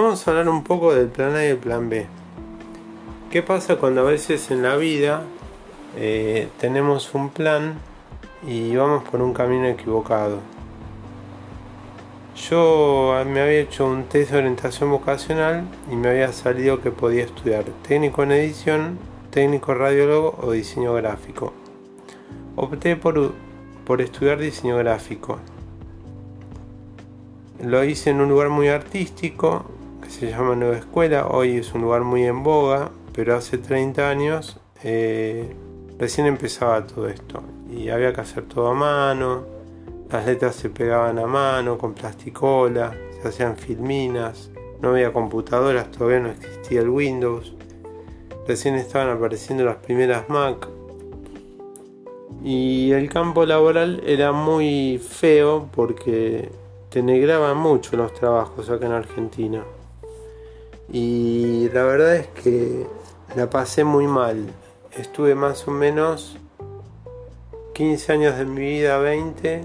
Vamos a hablar un poco del plan A y el plan B. ¿Qué pasa cuando a veces en la vida eh, tenemos un plan y vamos por un camino equivocado? Yo me había hecho un test de orientación vocacional y me había salido que podía estudiar técnico en edición, técnico radiólogo o diseño gráfico. Opté por, por estudiar diseño gráfico. Lo hice en un lugar muy artístico se llama Nueva Escuela. Hoy es un lugar muy en boga, pero hace 30 años eh, recién empezaba todo esto. Y había que hacer todo a mano. Las letras se pegaban a mano con plasticola, se hacían filminas. No había computadoras, todavía no existía el Windows. Recién estaban apareciendo las primeras Mac. Y el campo laboral era muy feo porque te negraban mucho los trabajos acá en Argentina. Y la verdad es que la pasé muy mal. Estuve más o menos 15 años de mi vida, 20,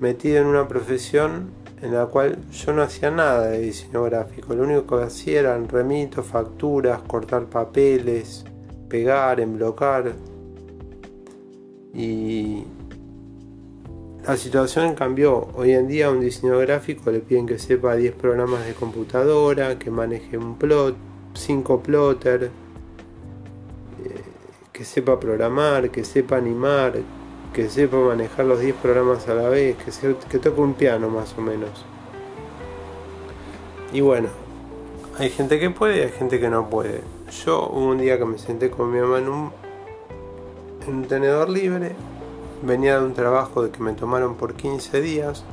metido en una profesión en la cual yo no hacía nada de diseño gráfico. Lo único que hacía eran remitos, facturas, cortar papeles, pegar, emblocar. Y la situación cambió. Hoy en día a un diseñador gráfico le piden que sepa 10 programas de computadora, que maneje un plot, 5 plotter, eh, que sepa programar, que sepa animar, que sepa manejar los 10 programas a la vez, que, que toque un piano más o menos. Y bueno, hay gente que puede y hay gente que no puede. Yo un día que me senté con mi mamá en un, en un tenedor libre, venía de un trabajo de que me tomaron por 15 días.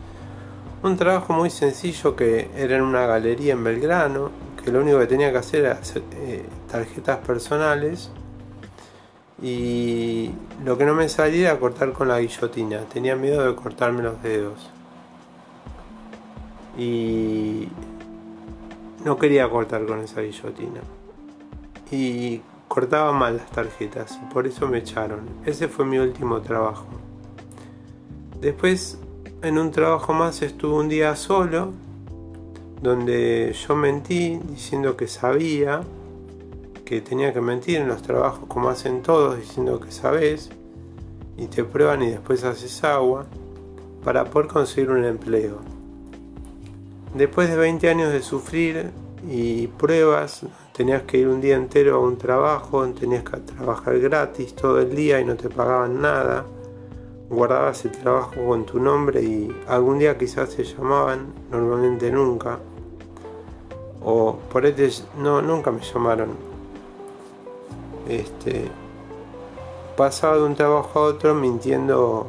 Un trabajo muy sencillo que era en una galería en Belgrano, que lo único que tenía que hacer era hacer eh, tarjetas personales y lo que no me salía era cortar con la guillotina. Tenía miedo de cortarme los dedos. Y no quería cortar con esa guillotina. Y cortaba mal las tarjetas por eso me echaron. Ese fue mi último trabajo. Después en un trabajo más estuve un día solo, donde yo mentí diciendo que sabía, que tenía que mentir en los trabajos como hacen todos, diciendo que sabes, y te prueban y después haces agua, para poder conseguir un empleo. Después de 20 años de sufrir y pruebas, tenías que ir un día entero a un trabajo, tenías que trabajar gratis todo el día y no te pagaban nada. Guardabas el trabajo con tu nombre y algún día quizás te llamaban, normalmente nunca. O por este no, nunca me llamaron. Este pasaba de un trabajo a otro mintiendo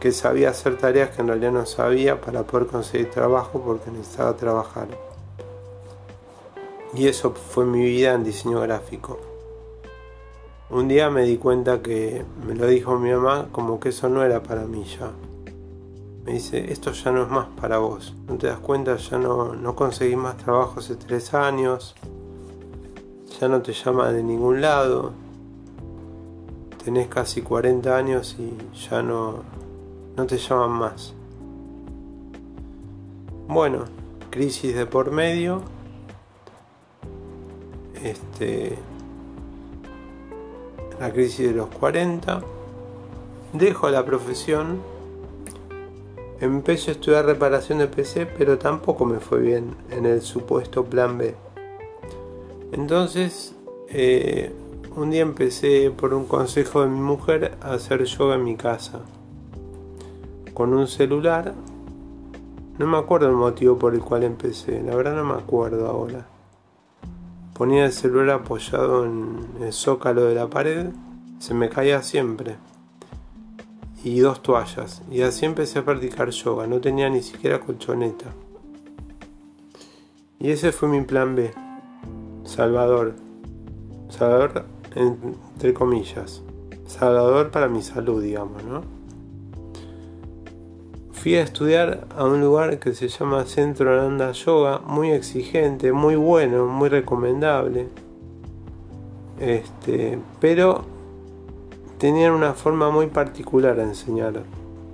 que sabía hacer tareas que en realidad no sabía para poder conseguir trabajo porque necesitaba trabajar. Y eso fue mi vida en diseño gráfico. Un día me di cuenta que me lo dijo mi mamá como que eso no era para mí ya. Me dice, esto ya no es más para vos. ¿No te das cuenta? Ya no, no conseguís más trabajo hace tres años. Ya no te llama de ningún lado. Tenés casi 40 años y ya no, no te llaman más. Bueno, crisis de por medio este, la crisis de los 40, dejo la profesión, empecé a estudiar reparación de PC, pero tampoco me fue bien en el supuesto plan B. Entonces, eh, un día empecé por un consejo de mi mujer a hacer yoga en mi casa, con un celular. No me acuerdo el motivo por el cual empecé, la verdad no me acuerdo ahora ponía el celular apoyado en el zócalo de la pared, se me caía siempre. Y dos toallas. Y así empecé a practicar yoga. No tenía ni siquiera colchoneta. Y ese fue mi plan B. Salvador. Salvador entre comillas. Salvador para mi salud, digamos, ¿no? Fui a estudiar a un lugar que se llama Centro Ananda Yoga, muy exigente, muy bueno, muy recomendable. Este, pero tenían una forma muy particular a enseñar,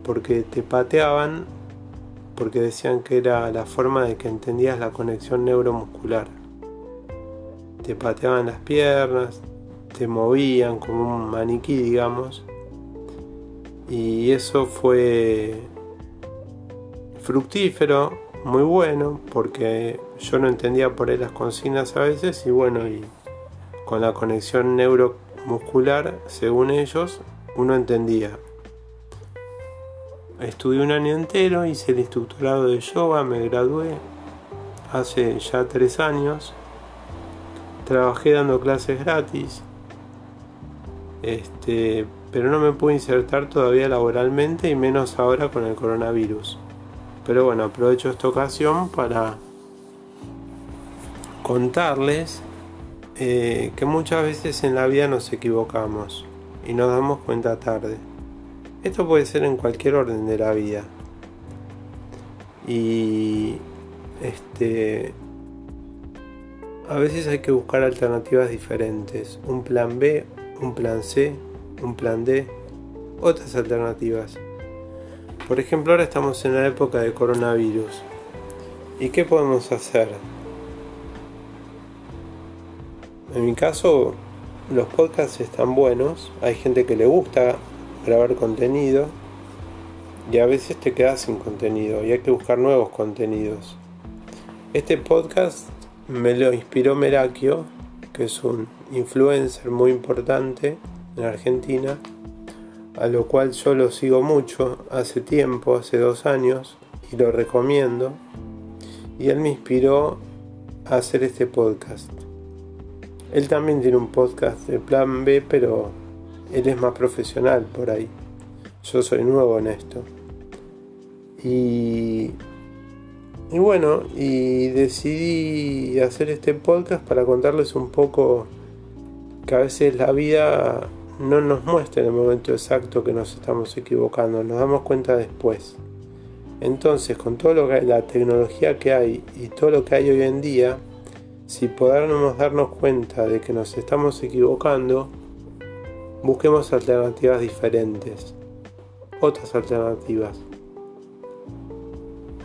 porque te pateaban porque decían que era la forma de que entendías la conexión neuromuscular. Te pateaban las piernas, te movían como un maniquí, digamos. Y eso fue fructífero, muy bueno, porque yo no entendía por ahí las consignas a veces y bueno, y con la conexión neuromuscular, según ellos, uno entendía. Estudié un año entero, hice el instructorado de yoga, me gradué hace ya tres años. Trabajé dando clases gratis, este, pero no me pude insertar todavía laboralmente y menos ahora con el coronavirus. Pero bueno, aprovecho esta ocasión para contarles eh, que muchas veces en la vida nos equivocamos y nos damos cuenta tarde. Esto puede ser en cualquier orden de la vida. Y este a veces hay que buscar alternativas diferentes, un plan B, un plan C, un plan D, otras alternativas. Por ejemplo, ahora estamos en la época de coronavirus. ¿Y qué podemos hacer? En mi caso, los podcasts están buenos, hay gente que le gusta grabar contenido y a veces te quedas sin contenido y hay que buscar nuevos contenidos. Este podcast me lo inspiró Merakio, que es un influencer muy importante en Argentina a lo cual yo lo sigo mucho hace tiempo, hace dos años, y lo recomiendo. Y él me inspiró a hacer este podcast. Él también tiene un podcast de plan B, pero él es más profesional por ahí. Yo soy nuevo en esto. Y, y bueno, y decidí hacer este podcast para contarles un poco que a veces la vida no nos muestra en el momento exacto que nos estamos equivocando, nos damos cuenta después. Entonces, con todo lo la tecnología que hay y todo lo que hay hoy en día, si podamos darnos cuenta de que nos estamos equivocando, busquemos alternativas diferentes, otras alternativas.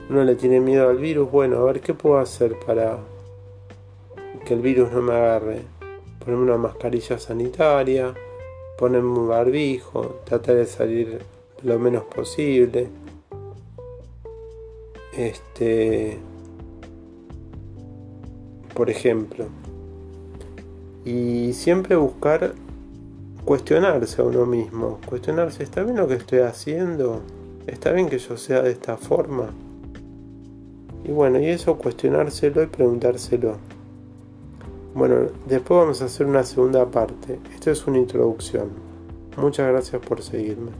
Uno le tiene miedo al virus, bueno, a ver qué puedo hacer para que el virus no me agarre. Ponerme una mascarilla sanitaria, ponerme un barbijo, tratar de salir lo menos posible. Este, por ejemplo, y siempre buscar cuestionarse a uno mismo, cuestionarse, ¿está bien lo que estoy haciendo? ¿Está bien que yo sea de esta forma? Y bueno, y eso cuestionárselo y preguntárselo. Bueno, después vamos a hacer una segunda parte. Esto es una introducción. Muchas gracias por seguirme.